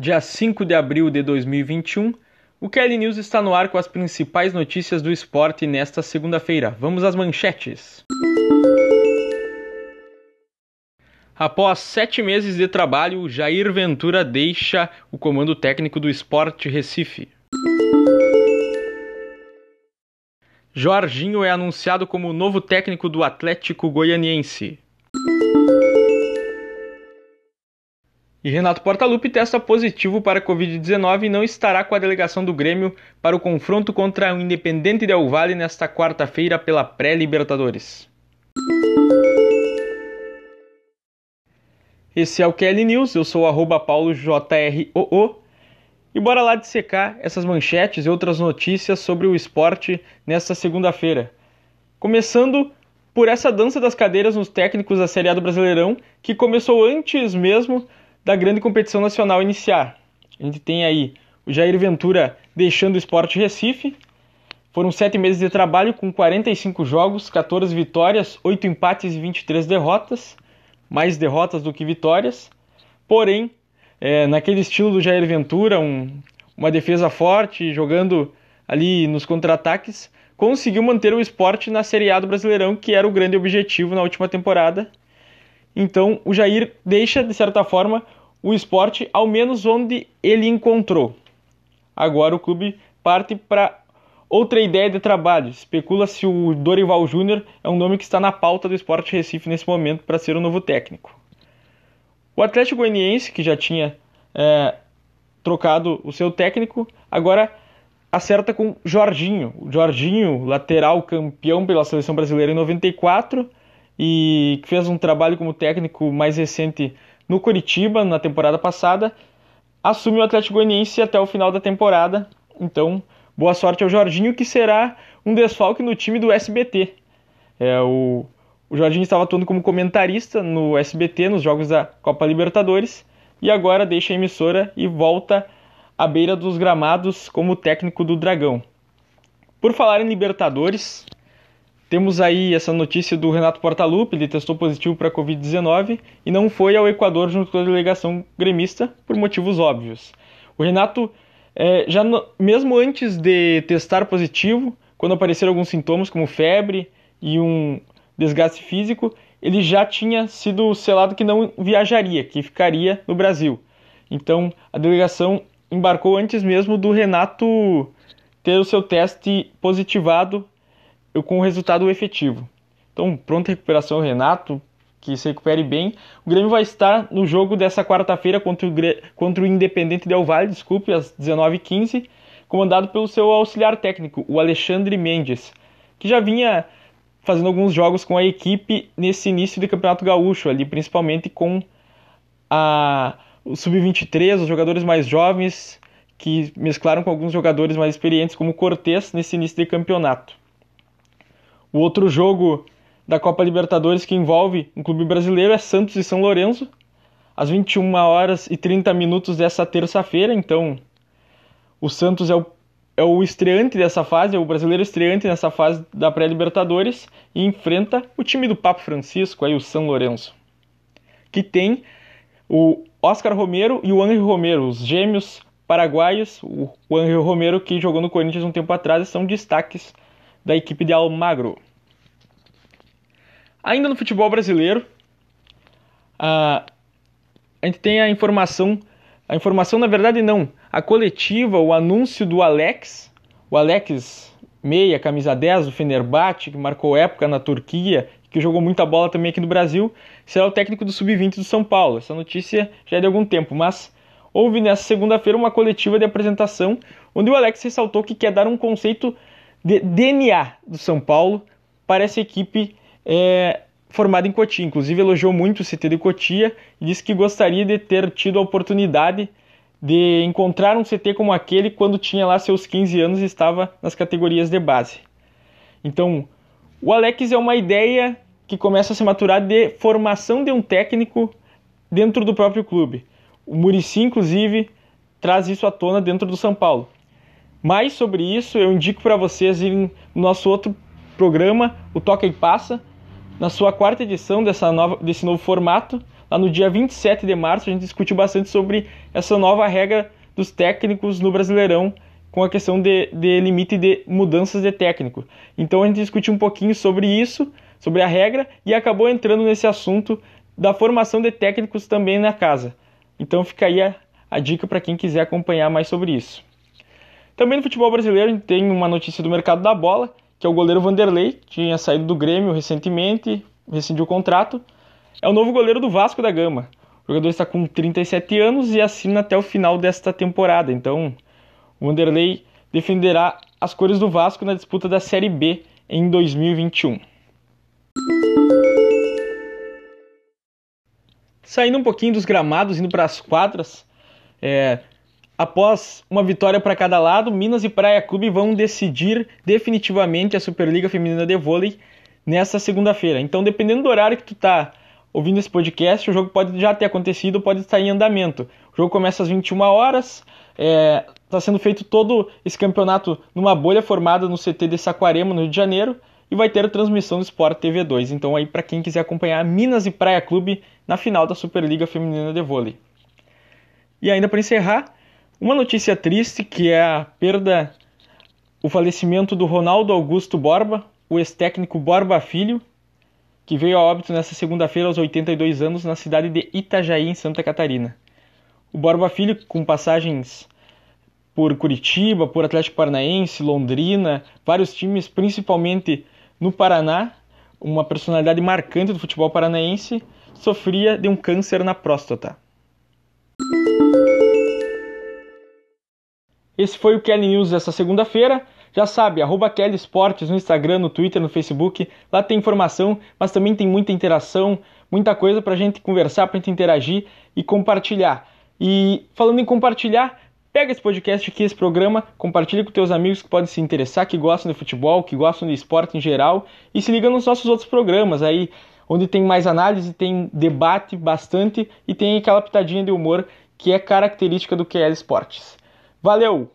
dia 5 de abril de 2021. O Kelly News está no ar com as principais notícias do esporte nesta segunda-feira. Vamos às manchetes. Após sete meses de trabalho, Jair Ventura deixa o comando técnico do Esporte Recife. Jorginho é anunciado como novo técnico do Atlético Goianiense. E Renato Portaluppi testa positivo para a Covid-19 e não estará com a delegação do Grêmio para o confronto contra o Independente Del Valle nesta quarta-feira pela pré-Libertadores. Esse é o KL News, eu sou o paulojroo e bora lá dissecar essas manchetes e outras notícias sobre o esporte nesta segunda-feira. Começando por essa dança das cadeiras nos técnicos da Série A do Brasileirão, que começou antes mesmo da grande competição nacional iniciar. A gente tem aí o Jair Ventura deixando o Esporte Recife. Foram sete meses de trabalho com 45 jogos, 14 vitórias, 8 empates e 23 derrotas. Mais derrotas do que vitórias. Porém, é, naquele estilo do Jair Ventura, um, uma defesa forte, jogando ali nos contra-ataques, conseguiu manter o esporte na Série A do Brasileirão, que era o grande objetivo na última temporada. Então o Jair deixa, de certa forma, o esporte ao menos onde ele encontrou. Agora o clube parte para outra ideia de trabalho. Especula-se o Dorival Júnior é um nome que está na pauta do Esporte Recife nesse momento para ser o novo técnico. O Atlético Goianiense, que já tinha é, trocado o seu técnico, agora acerta com Jorginho. O Jorginho, lateral campeão pela seleção brasileira em 94, e que fez um trabalho como técnico mais recente no Curitiba na temporada passada, assume o Atlético Goianiense até o final da temporada. Então, boa sorte ao Jorginho, que será um desfalque no time do SBT. É, o, o Jorginho estava atuando como comentarista no SBT nos jogos da Copa Libertadores e agora deixa a emissora e volta à beira dos gramados como técnico do Dragão. Por falar em Libertadores, temos aí essa notícia do Renato Portaluppi, ele testou positivo para a Covid-19 e não foi ao Equador junto com a delegação gremista por motivos óbvios. O Renato, é, já no, mesmo antes de testar positivo, quando apareceram alguns sintomas como febre e um desgaste físico, ele já tinha sido selado que não viajaria, que ficaria no Brasil. Então a delegação embarcou antes mesmo do Renato ter o seu teste positivado com o resultado efetivo. Então, pronta recuperação, Renato, que se recupere bem. O Grêmio vai estar no jogo dessa quarta-feira contra, o, contra o Independente Del Valle, desculpe, às 19h15, comandado pelo seu auxiliar técnico, o Alexandre Mendes, que já vinha fazendo alguns jogos com a equipe nesse início de Campeonato Gaúcho, ali principalmente com a, o Sub-23, os jogadores mais jovens, que mesclaram com alguns jogadores mais experientes, como Cortez, nesse início de campeonato. O outro jogo da Copa Libertadores que envolve um clube brasileiro é Santos e São Lourenço, às 21 horas e 30 minutos dessa terça-feira. Então, o Santos é o, é o estreante dessa fase, é o brasileiro estreante nessa fase da pré-Libertadores e enfrenta o time do Papo Francisco, aí o São Lourenço, que tem o Oscar Romero e o Angel Romero, os gêmeos paraguaios. O Angel Romero, que jogou no Corinthians um tempo atrás, são destaques da equipe de Almagro. Ainda no futebol brasileiro, a, gente tem a informação, a informação na verdade não, a coletiva, o anúncio do Alex, o Alex Meia, camisa 10 do Fenerbahçe, que marcou época na Turquia, que jogou muita bola também aqui no Brasil, será o técnico do Sub-20 do São Paulo. Essa notícia já é de algum tempo, mas houve nessa segunda-feira uma coletiva de apresentação onde o Alex ressaltou que quer dar um conceito DNA do São Paulo para essa equipe é, formada em Cotia. Inclusive elogiou muito o CT de Cotia e disse que gostaria de ter tido a oportunidade de encontrar um CT como aquele quando tinha lá seus 15 anos e estava nas categorias de base. Então, o Alex é uma ideia que começa a se maturar de formação de um técnico dentro do próprio clube. O Murici, inclusive, traz isso à tona dentro do São Paulo. Mais sobre isso eu indico para vocês irem no nosso outro programa, o Toca e Passa, na sua quarta edição dessa nova, desse novo formato. lá no dia 27 de março, a gente discutiu bastante sobre essa nova regra dos técnicos no Brasileirão com a questão de, de limite de mudanças de técnico. Então a gente discutiu um pouquinho sobre isso, sobre a regra, e acabou entrando nesse assunto da formação de técnicos também na casa. Então fica aí a, a dica para quem quiser acompanhar mais sobre isso. Também no futebol brasileiro a gente tem uma notícia do mercado da bola, que é o goleiro Vanderlei, tinha saído do Grêmio recentemente, rescindiu o contrato. É o novo goleiro do Vasco da Gama. O jogador está com 37 anos e assina até o final desta temporada. Então, o Vanderlei defenderá as cores do Vasco na disputa da Série B em 2021. Saindo um pouquinho dos gramados, indo para as quadras, é, após uma vitória para cada lado, Minas e Praia Clube vão decidir definitivamente a Superliga Feminina de Vôlei nesta segunda-feira. Então, dependendo do horário que tu tá ouvindo esse podcast, o jogo pode já ter acontecido, pode estar em andamento. O jogo começa às 21 horas, está é, tá sendo feito todo esse campeonato numa bolha formada no CT de Saquarema, no Rio de Janeiro, e vai ter a transmissão do Sport TV 2. Então aí para quem quiser acompanhar Minas e Praia Clube na final da Superliga Feminina de Vôlei. E ainda para encerrar, uma notícia triste que é a perda, o falecimento do Ronaldo Augusto Borba, o ex-técnico Borba Filho, que veio a óbito nesta segunda-feira aos 82 anos na cidade de Itajaí, em Santa Catarina. O Borba Filho, com passagens por Curitiba, por Atlético Paranaense, Londrina, vários times, principalmente no Paraná, uma personalidade marcante do futebol paranaense, sofria de um câncer na próstata. Esse foi o Kelly News dessa segunda-feira. Já sabe, arroba Kelly Esportes no Instagram, no Twitter, no Facebook. Lá tem informação, mas também tem muita interação, muita coisa para a gente conversar, para a gente interagir e compartilhar. E falando em compartilhar, pega esse podcast aqui, esse programa, compartilha com teus amigos que podem se interessar, que gostam de futebol, que gostam de esporte em geral, e se liga nos nossos outros programas aí, onde tem mais análise, tem debate bastante e tem aquela pitadinha de humor que é característica do QL Esportes. Valeu!